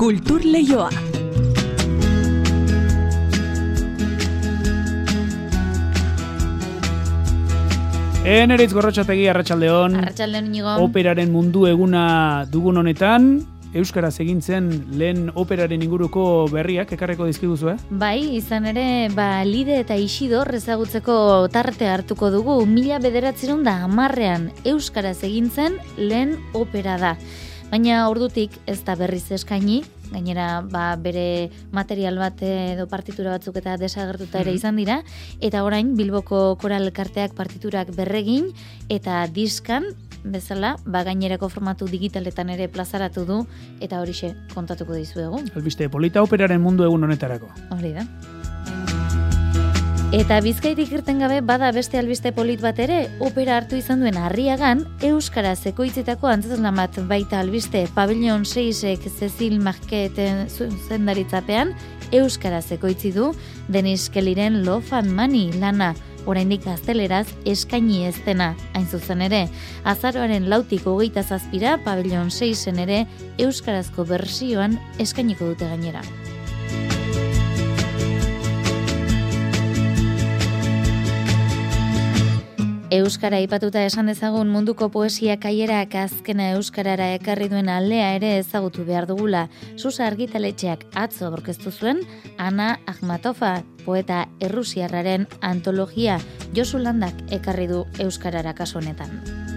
Kultur Leioa. Eneritz gorrotxategi arratsaldeon. Arratxaldeon inigo. Operaren mundu eguna dugun honetan, Euskaraz egintzen lehen operaren inguruko berriak ekarreko dizkiguzu, eh? Bai, izan ere, ba, lide eta isidor ezagutzeko tarte hartuko dugu, mila bederatzerun da amarrean Euskaraz egintzen lehen opera da. Baina ordutik ez da berriz eskaini, gainera ba, bere material bat edo partitura batzuk eta desagertuta ere izan dira, eta orain Bilboko koral karteak partiturak berregin, eta diskan, bezala, ba, gainerako formatu digitaletan ere plazaratu du, eta horixe kontatuko dizuegu. Albiste, polita operaren mundu egun honetarako. Hori da. Eta bizkaitik irten gabe bada beste albiste polit bat ere, opera hartu izan duen harriagan, Euskara zekoitzetako antzazlan bat baita albiste pabellon 6ek Cecil Marketen zendaritzapean, Euskara zekoitzi du Denis Kellyren Love and Money lana, oraindik gazteleraz eskaini ez dena, hain zuzen ere. Azaroaren lautik hogeita zazpira, pabellon 6en ere, Euskarazko bersioan eskainiko dute gainera. Euskara aipatuta esan dezagun munduko poesia kaierak azkena Euskarara ekarri duen aldea ere ezagutu behar dugula. Susa argitaletxeak atzo aurkeztu zuen, Ana Ahmatofa, poeta errusiarraren antologia Josu Landak ekarri du Euskarara kasu honetan.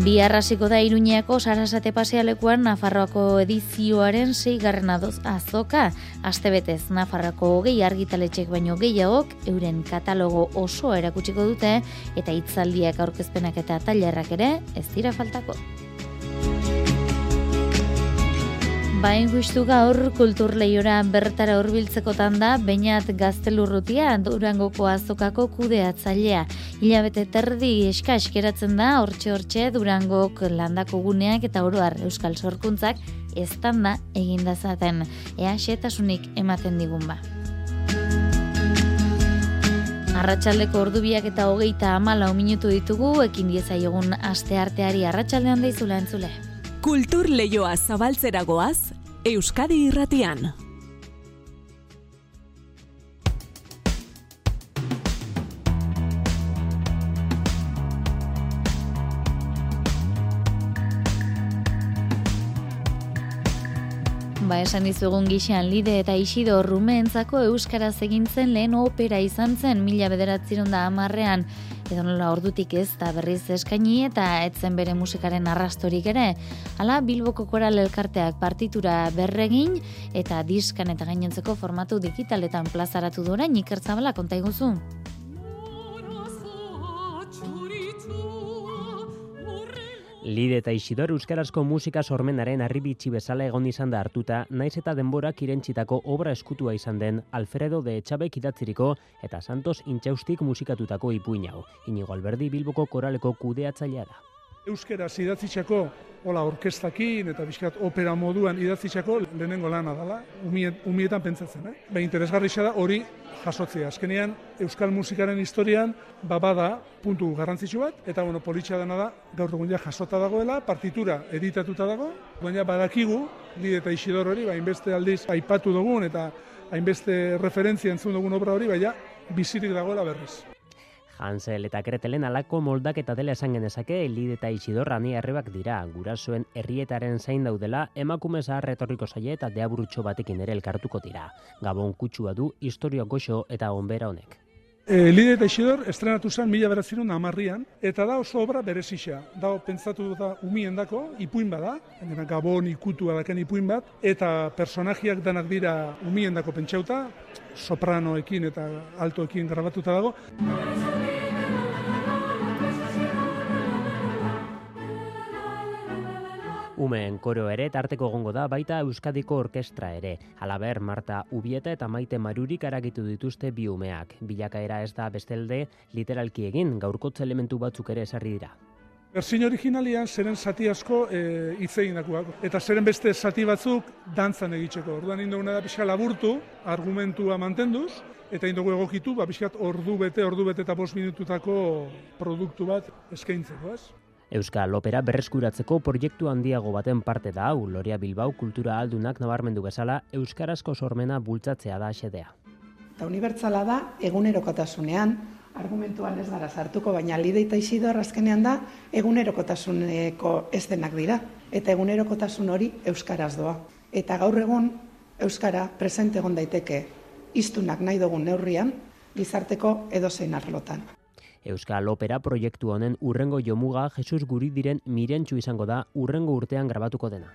Bi arrasiko da Iruñeako Sarasate pasealekuan Nafarroako edizioaren seigarren adoz azoka. Astebetez Nafarroako hogei argitaletxek baino gehiagok euren katalogo oso erakutsiko dute eta hitzaldiak aurkezpenak eta tailerrak ere ez dira faltako. Bain gustu gaur kultur lehiora bertara hurbiltzeko tanda, bainat gaztelurrutia durangoko azokako kudeatzailea. Hilabete terdi eska eskeratzen da, hortxe hortxe durangok landako guneak eta oroar euskal sorkuntzak ez tanda egin dazaten. Ea xetasunik ematen digun ba. Arratxaldeko ordubiak eta hogeita amala minutu ditugu, ekin dieza egun aste arteari arratsaldean daizula entzule. Kultur Leioa zabaltzeragoaz, Euskadi irratian. Ba, esan dizugun gixean lide eta isido rumeentzako euskaraz egintzen lehen opera izan zen mila bederatziron da amarrean edo nola ordutik ez da berriz eskaini eta etzen bere musikaren arrastorik ere. Hala, Bilboko koral elkarteak partitura berregin eta diskan eta gainontzeko formatu digitaletan plazaratu duen ikertzabala konta Lide eta Isidor euskarazko musika sormenaren arribitsi bezala egon izan da hartuta, naiz eta denborak irentzitako obra eskutua izan den Alfredo de Etxabek idatziriko eta Santos Intxaustik musikatutako ipuin hau. Inigo Alberdi Bilboko koraleko kudeatzailea da. Euskaraz idatzitzako, hola orkestakin eta bizkat opera moduan idatzitzako lehenengo lana dela, umiet, umietan pentsatzen. Eh? Ba, interesgarri da hori jasotzea. Azkenean, euskal musikaren historian, ba, bada puntu garrantzitsu bat, eta bueno, politxa dena da, gaur dugun jasota dagoela, partitura editatuta dago, baina badakigu, lide eta isidor hori, ba, hainbeste aldiz aipatu dugun, eta hainbeste referentzia entzun dugun obra hori, baina bizirik dagoela berriz. Hansel eta Gretelen alako moldak eta dela esan genezake Elide eta Isidor ani herrebak dira. Gurasoen herrietaren zain daudela emakume zahar retorriko zaie eta deaburutxo batekin ere elkartuko dira. Gabon kutsua du historia goxo eta onbera honek. E, Lide eta Isidor estrenatu zen mila beratzerun amarrian, eta da oso obra berezisa. Da, pentsatu da umien dako, ipuin bada, da, gabon ikutu adaken ipuin bat, eta personajiak danak dira umien dako pentsauta, sopranoekin eta altoekin grabatuta dago. Umeen koro ere tarteko egongo da baita Euskadiko Orkestra ere. Halaber, Marta Ubieta eta Maite Marurik aragitu dituzte bi umeak. Bilakaera ez da bestelde literalki egin gaurkotze elementu batzuk ere esarri dira. Berzin originalian zeren zati asko e, itzegin Eta zeren beste zati batzuk dantzan egitzeko. Orduan indoguna da pixka laburtu, argumentua mantenduz, eta indogu egokitu, ba, pixkat ordu bete, ordu bete eta bost minututako produktu bat eskaintzeko, ez? Euskal Opera berreskuratzeko proiektu handiago baten parte da hau, Loria Bilbao kultura aldunak nabarmendu bezala Euskarazko sormena bultzatzea da xedea. Eta unibertsala da, egunerokotasunean, argumentuan ez gara sartuko, baina lide eta isidor azkenean da, egunerokotasuneko ez denak dira. Eta egunerokotasun hori Euskaraz doa. Eta gaur egun, Euskara presente egon daiteke iztunak nahi dugun neurrian, gizarteko edozein arlotan. Euskal Opera proiektu honen urrengo jomuga Jesus Guri diren mirentxu izango da urrengo urtean grabatuko dena.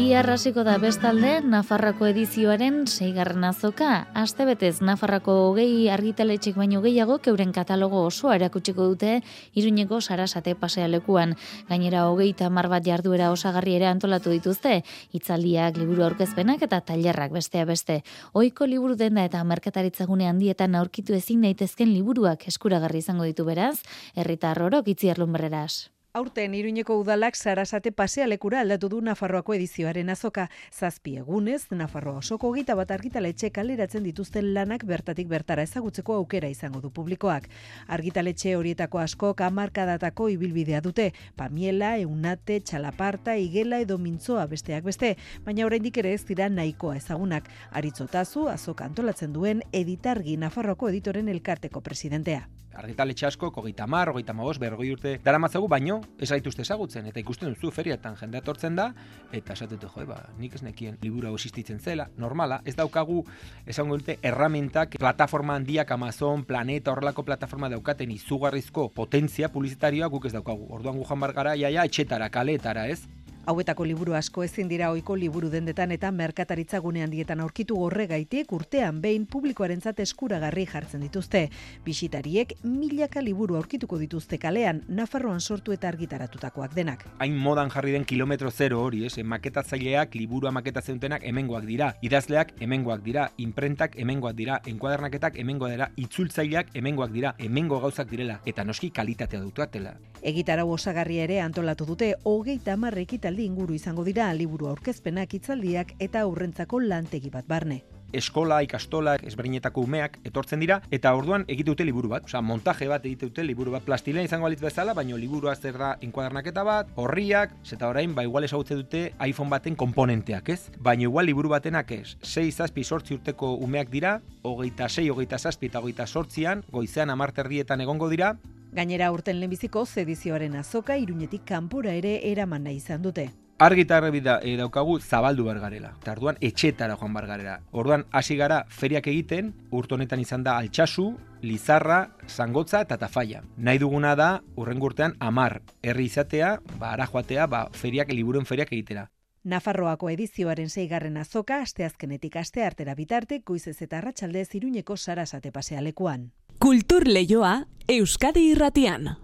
Bi arrasiko da bestalde Nafarrako edizioaren seigarren azoka. Astebetez Nafarrako hogei argitaletxek baino gehiago keuren katalogo osoa erakutsiko dute Iruñeko sarasate pasealekuan. Gainera hogei tamar bat jarduera osagarri ere antolatu dituzte, hitzaldiak, liburu aurkezpenak eta tailerrak besteak beste. Ohiko liburu denda eta merkataritzagune handietan aurkitu ezin daitezken liburuak eskuragarri izango ditu beraz, herritar orok itziar lumberreras. Aurten Iruñeko udalak sarasate pasealekura aldatu du Nafarroako edizioaren azoka. Zazpi egunez, Nafarroa osoko gita bat argitaletxe kaleratzen dituzten lanak bertatik bertara ezagutzeko aukera izango du publikoak. Argitaletxe horietako asko kamarkadatako ibilbidea dute. Pamiela, Eunate, Txalaparta, Igela edo Mintzoa besteak beste, baina oraindik ere ez dira nahikoa ezagunak. Aritzotazu, azoka antolatzen duen editargi Nafarroako editoren elkarteko presidentea. Argitaletxe asko, kogita mar, ogeita magos, bergoi urte dara matzagu, baino, ez gaituzte ezagutzen, eta ikusten duzu feriatan jende atortzen da, eta esatetu jo, ba, nik ez nekien liburu hau existitzen zela, normala, ez daukagu, esango dute, erramentak, plataforma handiak Amazon, Planeta, horrelako plataforma daukaten izugarrizko potentzia publizitarioa guk ez daukagu. Orduan gu jan bargara, jaia, etxetara, kaletara, ez? Hauetako liburu asko ezin dira ohiko liburu dendetan eta merkataritza gune handietan aurkitu horregaitik urtean behin publikoarentzat eskuragarri jartzen dituzte. Bisitariek milaka liburu aurkituko dituzte kalean, Nafarroan sortu eta argitaratutakoak denak. Hain modan jarri den kilometro zero hori, ez? Maketatzaileak, liburua maketa zeutenak hemengoak dira. Idazleak hemengoak dira, imprentak hemengoak dira, enkuadernaketak hemengoak dira, itzultzaileak hemengoak dira, hemengo gauzak direla, eta noski kalitatea dutuatela. Egitarau osagarria ere antolatu dute, hogeita hamar ekitaldi inguru izango dira liburu aurkezpenak hitzaldiak eta aurrentzako lantegi bat barne. Eskola, ikastola, ezberdinetako umeak etortzen dira eta orduan egite dute liburu bat. Osea, montaje bat egite dute liburu bat plastilena izango alitz bezala, baina liburua zer da enkuadernaketa bat, horriak, eta orain ba igual ezagutzen dute iPhone baten komponenteak, ez? Baina igual liburu batenak ez. 6 zazpi sortzi urteko umeak dira, hogeita 6, hogeita zazpi eta hogeita sortzian, goizean amarterrietan egongo dira, Gainera urten lehenbiziko edizioaren azoka iruñetik kanpora ere eraman nahi izan dute. Argi eta bida e, daukagu zabaldu bar garela. Eta orduan etxetara joan bar garela. Orduan hasi gara feriak egiten, urte honetan izan da altxasu, lizarra, zangotza eta tafaia. Nahi duguna da, urren urtean, amar, herri izatea, ba, ara joatea, ba, feriak, liburuen feriak egitera. Nafarroako edizioaren zeigarren azoka, asteazkenetik aste artera bitarte, goizez eta arratsaldez iruñeko sarasate pasealekuan. Kultur Leioa, Euskadi Irratian.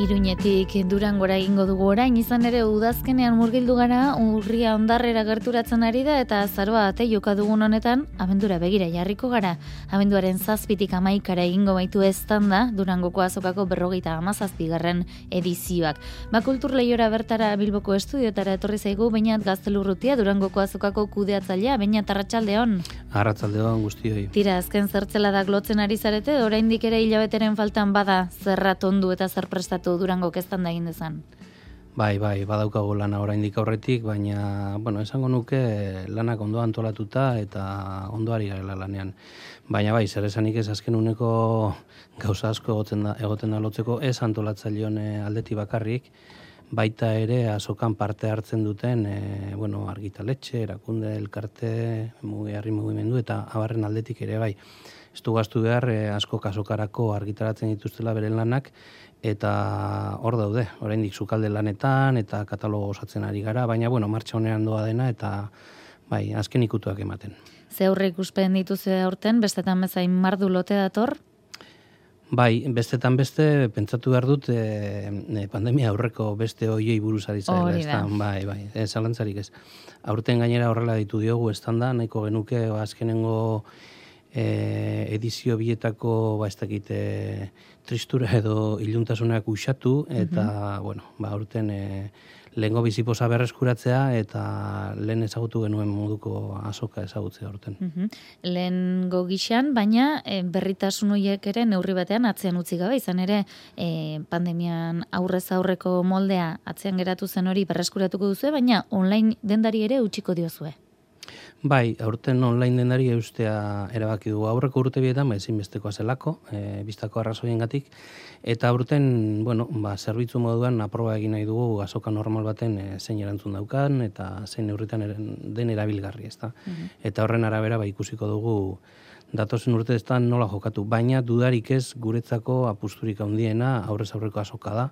Iruñetik durangora egingo dugu orain, izan ere udazkenean murgildu gara, urria ondarrera gerturatzen ari da, eta zaroa ate joka dugun honetan, abendura begira jarriko gara. Abenduaren zazpitik amaikara egingo baitu ez da, durangoko azokako berrogeita amazazpigarren edizioak. Ba kultur lehiora bertara bilboko estudiotara etorri zaigu, bainat gaztelurrutia durangoko azokako kudeatzailea, bainat arratsaldeon. Arratsaldeon guztioi. Tira, azken zertzela da glotzen ari zarete, oraindik ere hilabeteren faltan bada zerratondu eta zer prestatu durango keztan da egin dezan. Bai, bai, badaukagu lana oraindik aurretik, baina, bueno, esango nuke lanak ondo antolatuta eta ondoari garela lanean. Baina bai, zer esanik ez azken uneko gauza asko egoten da, egoten da lotzeko ez antolatzaileon eh, aldeti bakarrik, baita ere azokan parte hartzen duten, e, bueno, argitaletxe, erakunde, elkarte, mugiarri mugimendu eta abarren aldetik ere bai. Ez du gaztu behar, e, asko kasokarako argitaratzen dituztela beren lanak, eta hor daude, oraindik sukalde lanetan eta katalogo osatzen ari gara, baina bueno, martxa honean doa dena eta bai, azken ikutuak ematen. Ze aurre ikuspen dituzu aurten, bestetan bezain mardu lote dator? Bai, bestetan beste, pentsatu behar dut, e, pandemia aurreko beste hoiei buruz ari zaila, ez da, bai, bai, ez alantzarik ez. Aurten gainera horrela ditu diogu, ez da, nahiko genuke, azkenengo e, edizio bietako, ba, ez dakit, e, tristura edo iluntasunak usatu, eta, bueno, ba, urten e, lehengo bizipoza berreskuratzea, eta lehen ezagutu genuen moduko azoka ezagutzea urten. Mhm. Lehen gogixan, baina e, berritasun horiek ere neurri batean atzean utzi gabe, izan ere e, pandemian aurrez aurreko moldea atzean geratu zen hori berreskuratuko duzu, baina online dendari ere utziko diozue. Bai, aurten online denari eustea erabaki du aurreko urte bietan, ba, ezinbestekoa zelako, e, biztako arrazoiengatik eta aurten, bueno, ba, zerbitzu moduan aproba egin nahi dugu azoka normal baten e, zein erantzun daukan, eta zein neurritan den erabilgarri, ezta. Mhm. Eta horren arabera, ba, ikusiko dugu datozen urte ez nola jokatu, baina dudarik ez guretzako apusturik handiena aurrez aurreko azoka da,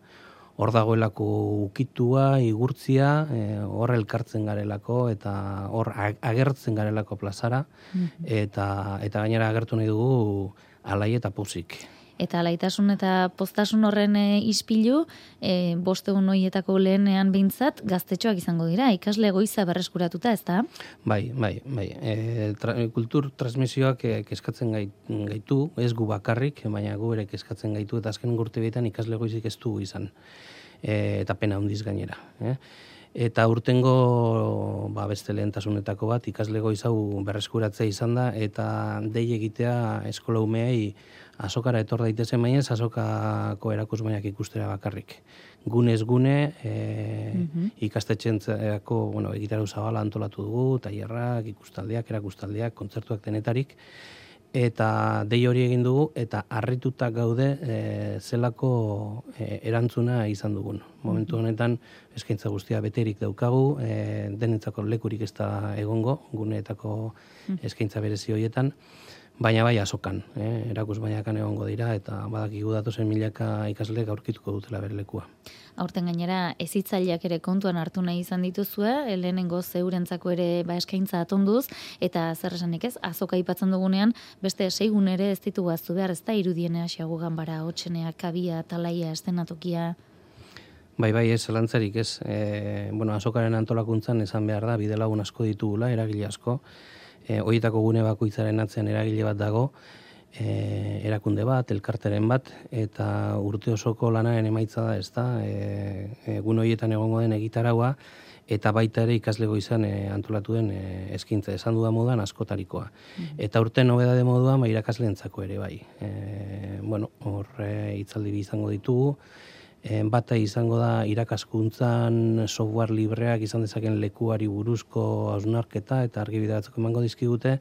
hor dagoelako ukitua, igurtzia, e, hor elkartzen garelako eta hor agertzen garelako plazara mhm. eta eta gainera agertu nahi dugu alai eta puzik. Eta alaitasun eta postasun horren e, ispilu, e, boste hoietako lehenean behintzat, gaztetxoak izango dira, ikasle goiza berreskuratuta, ez da? Bai, bai, bai. E, tra, kultur transmisioak e, keskatzen gaitu, ez gu bakarrik, baina gu ere keskatzen gaitu, eta azken gurte bietan ikasle goizik ez du izan. E, eta pena handiz gainera. Eh? Eta urtengo ba, beste lehentasunetako bat, ikasle goizau berreskuratzea izan da, eta dei egitea eskola umeei azokara etor daitezen baina azokako erakusmaiak ikustera bakarrik. Gunez gune e, mm -hmm. bueno, egitaru zabala antolatu dugu, tailerrak, ikustaldiak, erakustaldiak, kontzertuak denetarik, eta dei hori egin dugu eta harrituta gaude e, zelako e, erantzuna izan dugun. Momentu mhm. honetan eskaintza guztia beterik daukagu, e, denetzako lekurik ez da egongo, guneetako mhm. eskaintza berezi horietan, baina bai azokan, eh? erakus bainakan egongo dira, eta badakigu datozen milaka ikasleek aurkituko dutela bere lekua. Aurten gainera, ezitzaileak ere kontuan hartu nahi izan dituzue, lehenengo zeurentzako ere ba eskaintza atonduz, eta zer esanik ez, azoka ipatzen dugunean, beste seigun ere ez ditu gaztu behar, ez da irudienea xagu ganbara, hotxenea, kabia, talaia, estenatokia, Bai, bai, ez, lantzarik ez. E, bueno, azokaren antolakuntzan esan behar da, bidelagun asko ditugula, eragile asko e, horietako gune bakoitzaren atzean eragile bat dago, e, erakunde bat, elkarteren bat, eta urte osoko lanaren emaitza da, ez da, e, e, gune horietan egongo den egitaraua, eta baita ere ikaslego izan e, antolatu den e, eskintza esan duda moduan askotarikoa. Mm. Eta urte nobeda de moduan, ba, irakaslentzako ere bai. E, bueno, horre itzaldi izango ditugu, bata izango da irakaskuntzan software libreak izan dezaken lekuari buruzko hausnarketa eta argibidatzeko emango dizkigute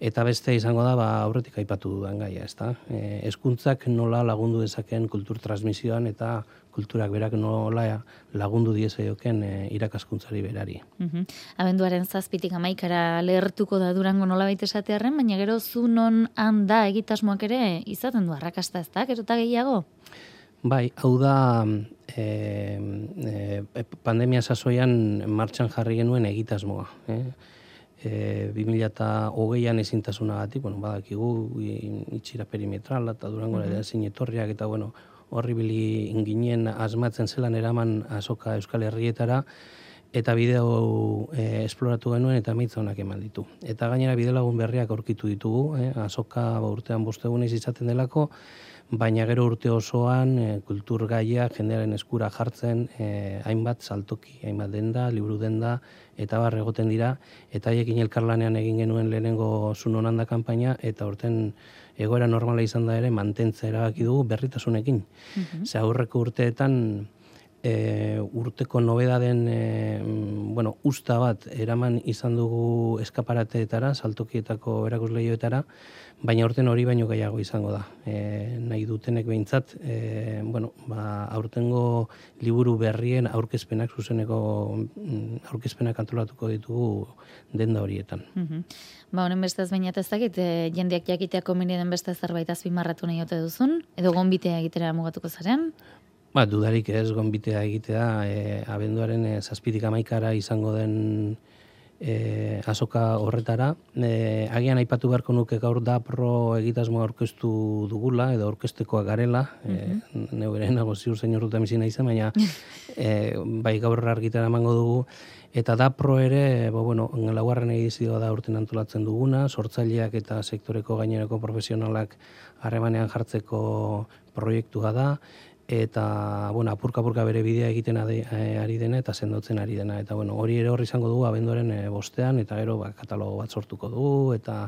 eta beste izango da ba aurretik aipatu dudan gaia, ezta? E, eskuntzak nola lagundu dezaken kultur transmisioan eta kulturak berak nola lagundu diese joken e, irakaskuntzari berari. Mm Abenduaren zazpitik amaikara lehertuko da durango nola baita esatearen, baina gero zu non handa egitasmoak ere izaten du arrakasta ez da, gero eta gehiago? Bai, hau da e, e, pandemia sasoian martxan jarri genuen egitasmoa. Eh? E, 2008an ezintasuna gati, bueno, badakigu itxira perimetrala eta durango mm -hmm. etorriak eta bueno, horri bili inginen asmatzen zelan eraman azoka Euskal Herrietara eta bideo e, esploratu genuen eta mitza honak eman ditu. Eta gainera bide lagun berriak aurkitu ditugu, eh? azoka ba, urtean bostegunez izaten delako, baina gero urte osoan e, kultur gaia jendearen eskura jartzen e, hainbat saltoki, hainbat denda, liburu denda, eta bar egoten dira, eta haiekin elkarlanean egin genuen lehenengo zunonanda kanpaina, eta orten egoera normala izan da ere mantentza erabaki dugu berritasunekin. Mm Ze aurreko urteetan e, urteko nobedaden e, bueno, usta bat eraman izan dugu eskaparateetara, saltokietako erakusleioetara, baina urten hori baino gehiago izango da. E, nahi dutenek behintzat, e, bueno, ba, aurtengo liburu berrien aurkezpenak zuzeneko mm, aurkezpenak antolatuko ditugu denda horietan. Mm Ba, honen beste ez bainat ez dakit, e, jendeak jakitea komeni den beste zerbait azpimarratu nahi ote duzun, edo gonbitea egitera mugatuko zaren? Ba, dudarik ez gonbitea egitea, e, abenduaren e, zazpitik amaikara izango den e, azoka horretara. E, agian aipatu beharko nuke gaur da pro egitasmo aurkeztu dugula, edo aurkeztekoa garela, mm -hmm. e, neugeren nago ziur zein urruta izan, baina e, bai gaur argitara emango dugu, Eta da pro ere, bo, bueno, laugarren edizioa da urten antolatzen duguna, sortzaileak eta sektoreko gainerako profesionalak harremanean jartzeko proiektua da, eta bueno, apurka apurka bere bidea egiten eh, ari dena eta sendotzen ari dena. Eta bueno, hori ere hor izango dugu abenduaren e, bostean eta gero ba, katalogo bat sortuko dugu eta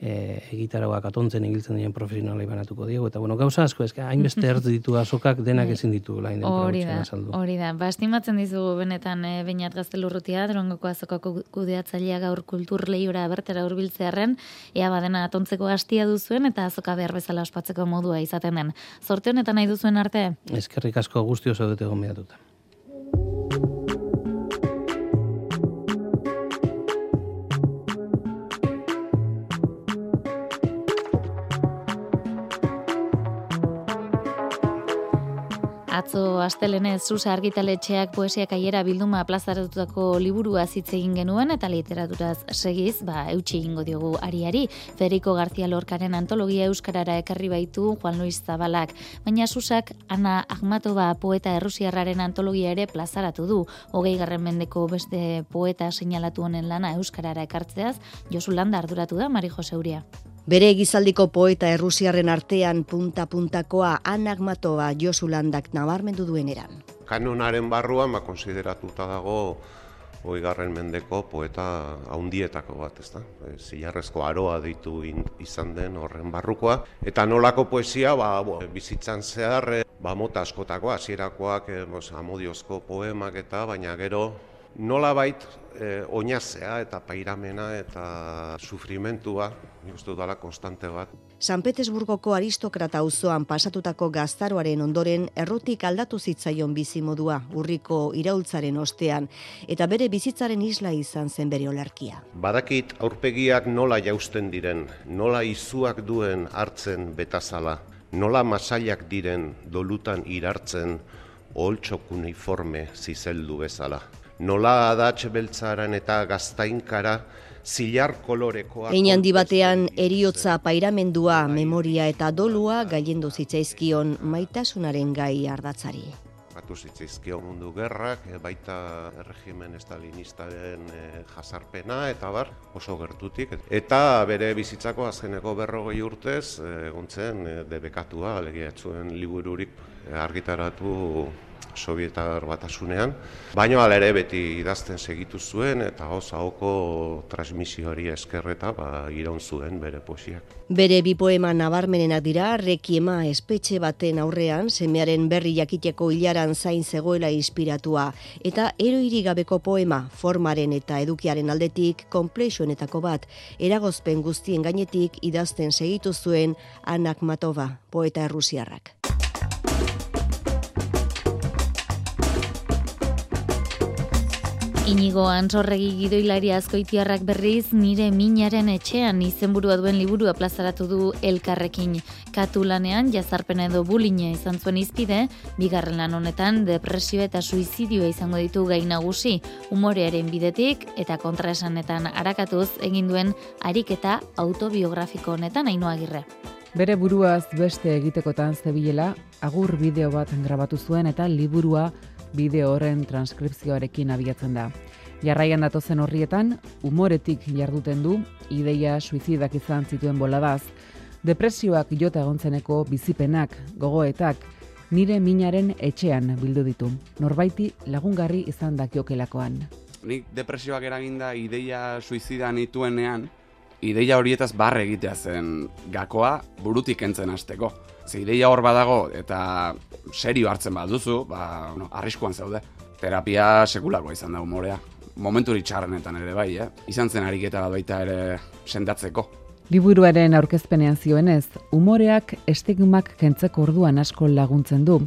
e, egitaroak atontzen egiltzen diren profesionalei banatuko diegu, eta bueno, gauza asko, ez hainbeste ertz ditu azokak denak ezin ditu lain den Hori da, hori da. Ba, estimatzen dizugu benetan e, bainat gaztelurrutia, drongoko azokako kudeatzailea gaur kultur lehiura bertera urbiltzearen, ea badena atontzeko hastia duzuen, eta azoka behar bezala ospatzeko modua izaten den. Zorte honetan nahi duzuen arte? Ezkerrik asko guzti oso dute gombiatuta. Atzo astelenez Susa argitaletxeak poesiak aiera bilduma plazaratutako liburua hitz egin genuen eta literaturaz segiz, ba, eutxi egingo diogu ariari. Federico García Lorcaren antologia euskarara ekarri baitu Juan Luis Zabalak, baina Susak Ana Ahmatova poeta errusiarraren antologia ere plazaratu du. Hogei garren mendeko beste poeta seinalatu honen lana euskarara ekartzeaz, Josu Landa arduratu da Mari Jose Uria. Bere egizaldiko poeta errusiarren artean punta-puntakoa anagmatoa Josulandak nabarmendu duen eran. Kanonaren barruan, ba, konsideratuta dago, oigarren mendeko poeta haundietako bat, ez da? E, zilarrezko aroa ditu izan den horren barrukoa. Eta nolako poesia, ba, bo, bizitzan zehar, e, ba, mota askotakoa, hasierakoak e, amodiozko poemak eta, baina gero, nola bait, e, oinazea eta pairamena eta sufrimentua, nik uste dudala konstante bat. San Petersburgoko aristokrata auzoan pasatutako gaztaroaren ondoren errotik aldatu zitzaion bizimodua urriko iraultzaren ostean eta bere bizitzaren isla izan zen bere olarkia. Badakit aurpegiak nola jausten diren, nola izuak duen hartzen betazala, nola masailak diren dolutan irartzen oholtzok uniforme zizeldu bezala nola adatx beltzaran eta gaztainkara zilar kolorekoa. Ein handi batean eriotza pairamendua, memoria eta dolua gaiendu zitzaizkion maitasunaren gai ardatzari. Batu zitzaizkion mundu gerrak, eh, baita regimen estalinistaren e, jasarpena eta bar oso gertutik. Eta bere bizitzako azkeneko berrogei urtez, eh, egontzen debekatua, legiatzuen libururik argitaratu Sovietar batasunean, baina ala ere beti idazten segitu zuen eta hoz ahoko transmisioari eskerreta ba, iraun zuen bere poesiak. Bere bi poema nabarmenenak dira, rekiema espetxe baten aurrean, semearen berri jakiteko hilaran zain zegoela inspiratua, eta eroiri gabeko poema, formaren eta edukiaren aldetik, komplexuenetako bat, eragozpen guztien gainetik idazten segitu zuen Anak Matova, poeta errusiarrak. Inigo Antsorregi gidoilari azkoitiarrak berriz nire minaren etxean izenburua duen liburua plazaratu du elkarrekin. Katulanean jazarpena edo buline izan zuen izpide, bigarren lan honetan depresio eta suizidioa izango ditu gai nagusi, umorearen bidetik eta kontraesanetan arakatuz egin duen ariketa autobiografiko honetan hainoagirre. Bere buruaz beste egitekotan zebilela, agur bideo bat grabatu zuen eta liburua bideo horren transkripzioarekin abiatzen da. Jarraian datozen horrietan, umoretik jarduten du, ideia suizidak izan zituen boladaz, depresioak jota egontzeneko bizipenak, gogoetak, nire minaren etxean bildu ditu. Norbaiti lagungarri izan dakiokelakoan. Nik depresioak eraginda ideia suizidan nituenean, ideia horietaz barre egitea zen gakoa burutik entzen hasteko. Ze ideia hor badago eta serio hartzen baduzu, ba, no, arriskuan zaude. Terapia sekulakoa izan da umorea. Momenturi txarrenetan ere bai, eh? izan zen ariketa bat baita ere sendatzeko. Liburuaren aurkezpenean zioenez, umoreak estigmak kentzeko orduan asko laguntzen du.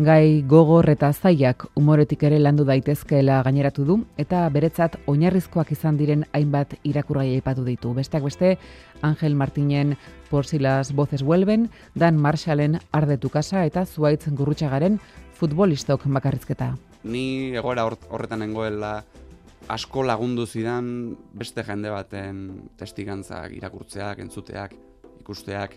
Gai gogor eta zaiak umoretik ere landu daitezkeela gaineratu du eta beretzat oinarrizkoak izan diren hainbat irakurgai aipatu ditu. Besteak beste, Angel Martinen Por si las voces vuelven, Dan Marshallen Ardetu Kasa eta Zuaitz Gurrutxagaren futbolistok makarrizketa. Ni egoera horretan nengoela asko lagundu zidan beste jende baten testigantzak, irakurtzeak, entzuteak, ikusteak.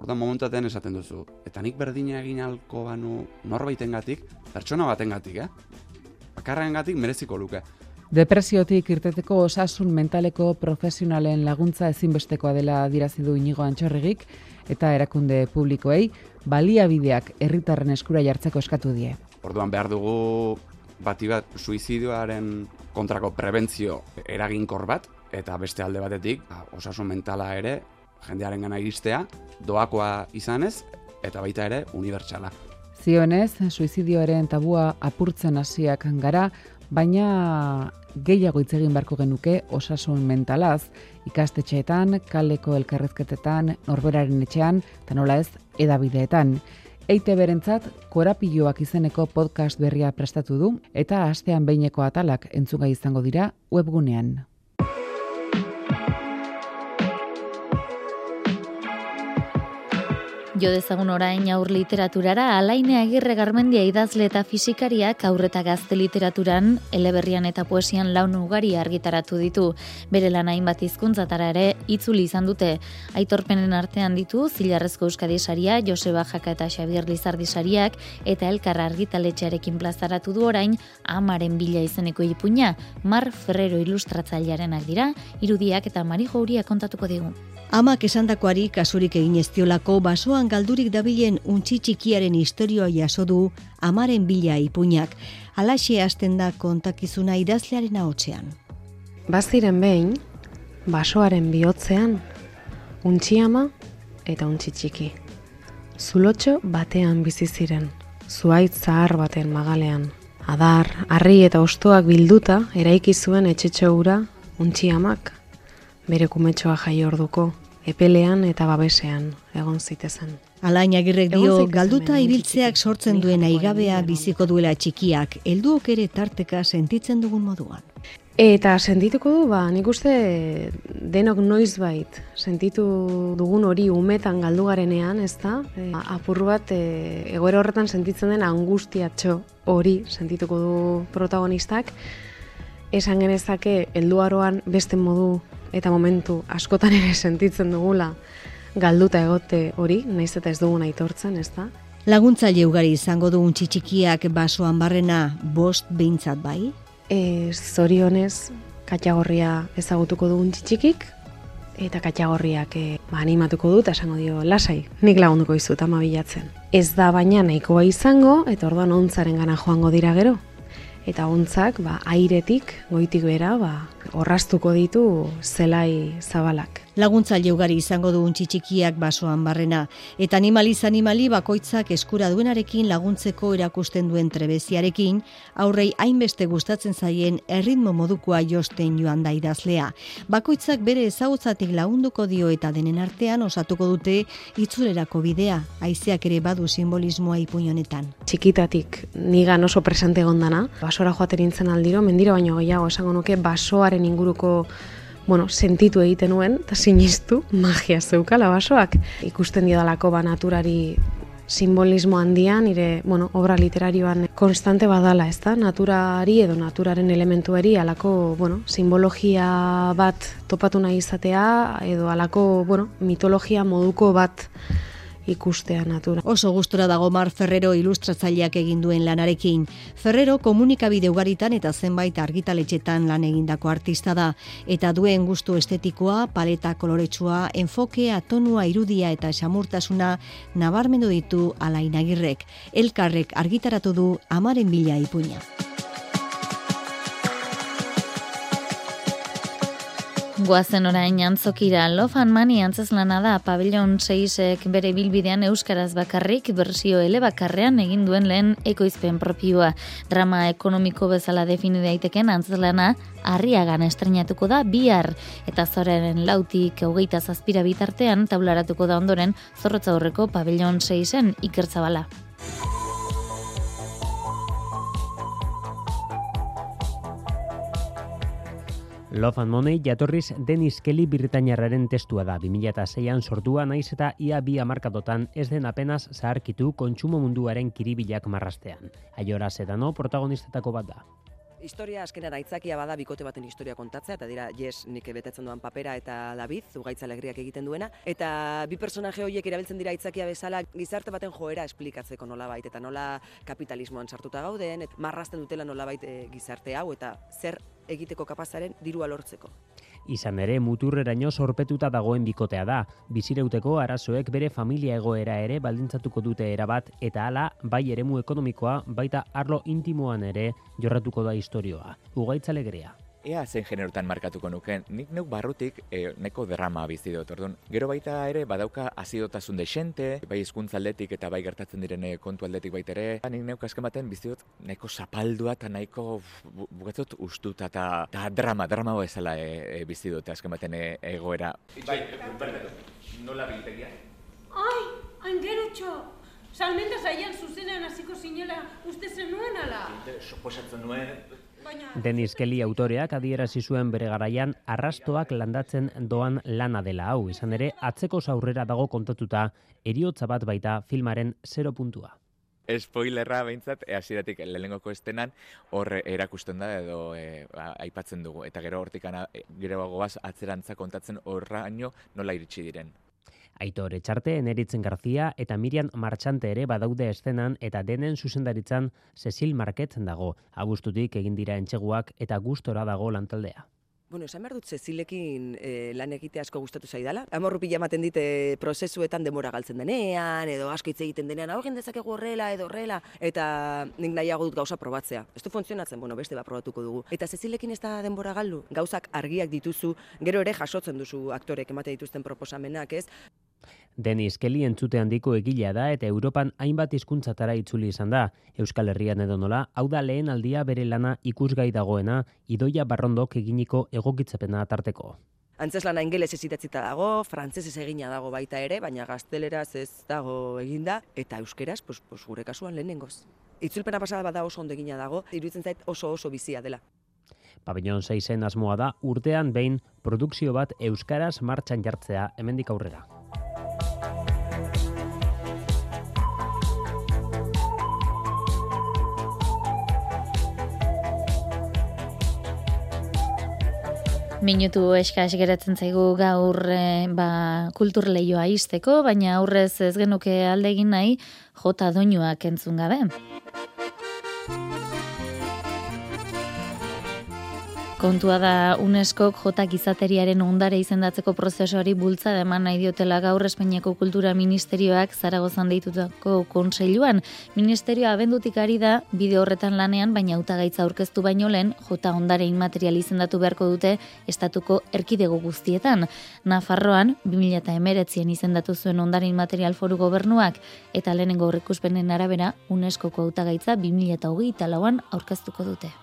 Ordan momentaten esaten duzu. Eta nik berdina egin alko banu norbaiten gatik, pertsona baten gatik, eh? Bakarren gatik mereziko luke. Depresiotik irteteko osasun mentaleko profesionalen laguntza ezinbestekoa dela dirazi du inigo antxorregik eta erakunde publikoei baliabideak herritarren eskura jartzeko eskatu die. Orduan behar dugu bati bat suizidioaren kontrako prebentzio eraginkor bat eta beste alde batetik ba, osasun mentala ere jendearen gana iristea doakoa izanez eta baita ere unibertsala. Zionez, suizidioaren tabua apurtzen hasiak gara, baina gehiago hitz egin beharko genuke osasun mentalaz, ikastetxeetan, kaleko elkarrezketetan, norberaren etxean, eta nola ez, edabideetan. Eite berentzat, korapilloak izeneko podcast berria prestatu du, eta astean behineko atalak entzuga izango dira webgunean. Jo dezagun orain aur literaturara, alaine agirre garmendia idazle eta fisikariak aurreta gazte literaturan, eleberrian eta poesian laun ugari argitaratu ditu. Bere lan hainbat hizkuntzatara ere, itzuli izan dute. Aitorpenen artean ditu, zilarrezko euskadi saria, Joseba Jaka eta Xabier Lizardi sariak, eta elkarra argitaletxearekin plazaratu du orain, amaren bila izeneko ipuña, Mar Ferrero ilustratzailearenak dira, irudiak eta Mari Jouria kontatuko digu. Amak esandakoari kasurik egin eztiolako basoan galdurik dabilen untxi txikiaren historioa jaso du amaren bila ipuñak. Alaxe hasten da kontakizuna idazlearen ahotsean. Baziren behin, basoaren bihotzean, untxi ama eta untxi txiki. Zulotxo batean bizi ziren, zuaitz zahar baten magalean. Adar, harri eta ostoak bilduta eraiki zuen etxetxo ura untxi amak bere kumetxoa jai orduko, epelean eta babesean egon zitezen. Alain agirrek dio, galduta ibiltzeak sortzen duen aigabea biziko duela txikiak, helduok ere tarteka sentitzen dugun moduan. Eta sentituko du, ba, nik uste denok noizbait sentitu dugun hori umetan galdu garenean, ez da? E, apur bat, e, egoera horretan sentitzen den angustiatxo hori sentituko du protagonistak, esan genezake helduaroan beste modu eta momentu askotan ere sentitzen dugula galduta egote hori, naiz eta ez dugun aitortzen, ez da? Laguntzaile ugari izango dugun txikiak basoan barrena bost behintzat bai? E, zorionez, katxagorria ezagutuko dugun txikik, eta katxagorriak e, ba, animatuko dut, esango dio, lasai, nik lagunduko izut ama bilatzen. Ez da baina nahikoa izango, eta orduan ontzaren gana joango dira gero. Eta ontzak, ba, airetik, goitik bera, ba, orrastuko ditu zelai zabalak. Laguntzaile ugari izango du txikiak basoan barrena eta animaliz animali bakoitzak eskura duenarekin laguntzeko erakusten duen trebeziarekin aurrei hainbeste gustatzen zaien erritmo modukoa josten joan da idazlea. Bakoitzak bere ezagutzatik lagunduko dio eta denen artean osatuko dute itzulerako bidea, haizeak ere badu simbolismoa ipuin honetan. Txikitatik nigan oso presente gondana, basora joaten nintzen aldiro, mendiro baino gehiago esango nuke basoaren inguruko bueno, sentitu egiten nuen, eta sinistu, magia zeukala basoak. Ikusten diodalako ba naturari simbolismo handian, nire bueno, obra literarioan konstante badala, ez da? Naturari edo naturaren elementuari alako bueno, simbologia bat topatu nahi izatea, edo alako bueno, mitologia moduko bat ikustea natura. Oso gustora dago Mar Ferrero ilustratzaileak egin duen lanarekin. Ferrero komunikabide ugaritan eta zenbait argitaletxetan lan egindako artista da eta duen gustu estetikoa, paleta koloretsua, enfokea, tonua, irudia eta xamurtasuna nabarmendu ditu alainagirrek. Elkarrek argitaratu du amaren bila ipuña. Goazen orain antzokira, Lofan Mani antzeslana da, pabellon 6ek bere bilbidean euskaraz bakarrik, bersio ele bakarrean egin duen lehen ekoizpen propioa. Drama ekonomiko bezala defini daiteken antzeslana, harriagan estrenatuko da bihar, eta zoraren lautik hogeita zazpira bitartean, taularatuko da ondoren, zorrotza horreko pabellon 6en ikertzabala. Love and Money jatorriz Dennis Kelly Britainiarraren testua da. 2006an sortua naiz eta ia bi amarkatotan ez den apenas zaharkitu kontsumo munduaren kiribilak marrastean. Aiora Sedano protagonistetako bat da. Historia askena da itzakia bada bikote baten historia kontatzea eta dira Yes nik betetzen duan papera eta David Zugaitza alegriak egiten duena eta bi personaje horiek erabiltzen dira itzakia bezala gizarte baten joera esplikatzeko nolabait eta nola kapitalismoan sartuta gauden et marrasten dutela nolabait e, gizarte hau eta zer egiteko kapazaren dirua lortzeko. Izan ere, muturreraino sorpetuta dagoen bikotea da. Bizireuteko arazoek bere familia egoera ere baldintzatuko dute erabat eta hala bai eremu ekonomikoa baita arlo intimoan ere jorratuko da historioa. Ugaitza alegrea. Ea zen generotan markatuko nuken, nik neuk barrutik e, neko drama bizi dut, orduan. Gero baita ere badauka azidotasun desente, bai hizkuntza aldetik eta bai gertatzen diren eh, kontu aldetik baita ere. Nik neuk asken baten bizi dut neko zapaldua eta nahiko bukatzot ustuta eta ta drama, drama bezala e, e, bizi dut asken baten e, egoera. Bai, nola biltegia? Ai, hain gerotxo! Salmenta zaian zuzenean hasiko zinela uste zenuen ala? Suposatzen nuen, Denis Kelly autoreak adierazi zuen bere garaian arrastoak landatzen doan lana dela hau, izan ere atzeko aurrera dago kontatuta eriotza bat baita filmaren 0 puntua. Spoilerra behintzat, e, hasieratik lehenengoko estenan hor erakusten da edo e, aipatzen dugu. Eta gero hortik e, gero goaz atzerantzak kontatzen horraino nola iritsi diren. Aitor Etxarte, Eneritzen Garzia eta Miriam Martxante ere badaude estenan eta denen zuzendaritzan Cecil Market dago. Agustutik egin dira entxeguak eta gustora dago lantaldea. Bueno, esan behar dut Zezilekin e, lan egite asko gustatu zaidala. Amorru pila ematen dite prozesuetan demora galtzen denean, edo asko hitz egiten denean, hau dezakegu horrela, edo horrela, eta nik nahiago dut gauza probatzea. Ez du funtzionatzen, bueno, beste bat probatuko dugu. Eta Zezilekin ez da denbora galdu, gauzak argiak dituzu, gero ere jasotzen duzu aktorek emate dituzten proposamenak, ez? Denis Kelly entzute handiko egilea da eta Europan hainbat hizkuntzatara itzuli izan da. Euskal Herrian edo nola, hau da lehen aldia bere lana ikusgai dagoena, idoia barrondok eginiko egokitzapena tarteko. Antzes lana ingeles ez dago, frantzes ez egina dago baita ere, baina gazteleraz ez dago eginda, eta euskeraz, pues, pues, gure kasuan lehenengoz. Itzulpena pasada bada oso ondo egina dago, iruditzen zait oso oso bizia dela. Pabellon 6 asmoa da urtean behin produkzio bat euskaraz martxan jartzea hemendik aurrera. Minutu eskas geratzen zaigu gaur e, ba, kultur lehioa izteko, baina aurrez ez genuke alde egin nahi jota doinuak entzun gabe. Kontua da UNESCO jotak izateriaren ondare izendatzeko prozesuari bultza eman nahi diotela gaur Espainiako Kultura Ministerioak Zaragozan deitutako konseiluan. Ministerioa abendutik ari da bideo horretan lanean, baina hautagaitza aurkeztu baino lehen jota ondare inmaterial izendatu beharko dute estatuko erkidego guztietan. Nafarroan, 2008an izendatu zuen ondare inmaterial foru gobernuak eta lehenengo horrekuspenen arabera UNESCOko hautagaitza 2008 lauan aurkeztuko dute.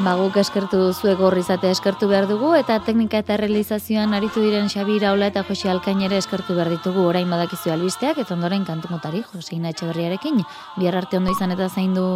Baguk eskertu zuek gorri izate eskertu behar dugu eta teknika eta realizazioan aritu diren Xabi Iraola eta Jose Alkainere eskertu behar ditugu orain badakizu albisteak eta ondoren kantu motari Joseina Etxeberriarekin. Bihar arte ondo izan eta zaindu.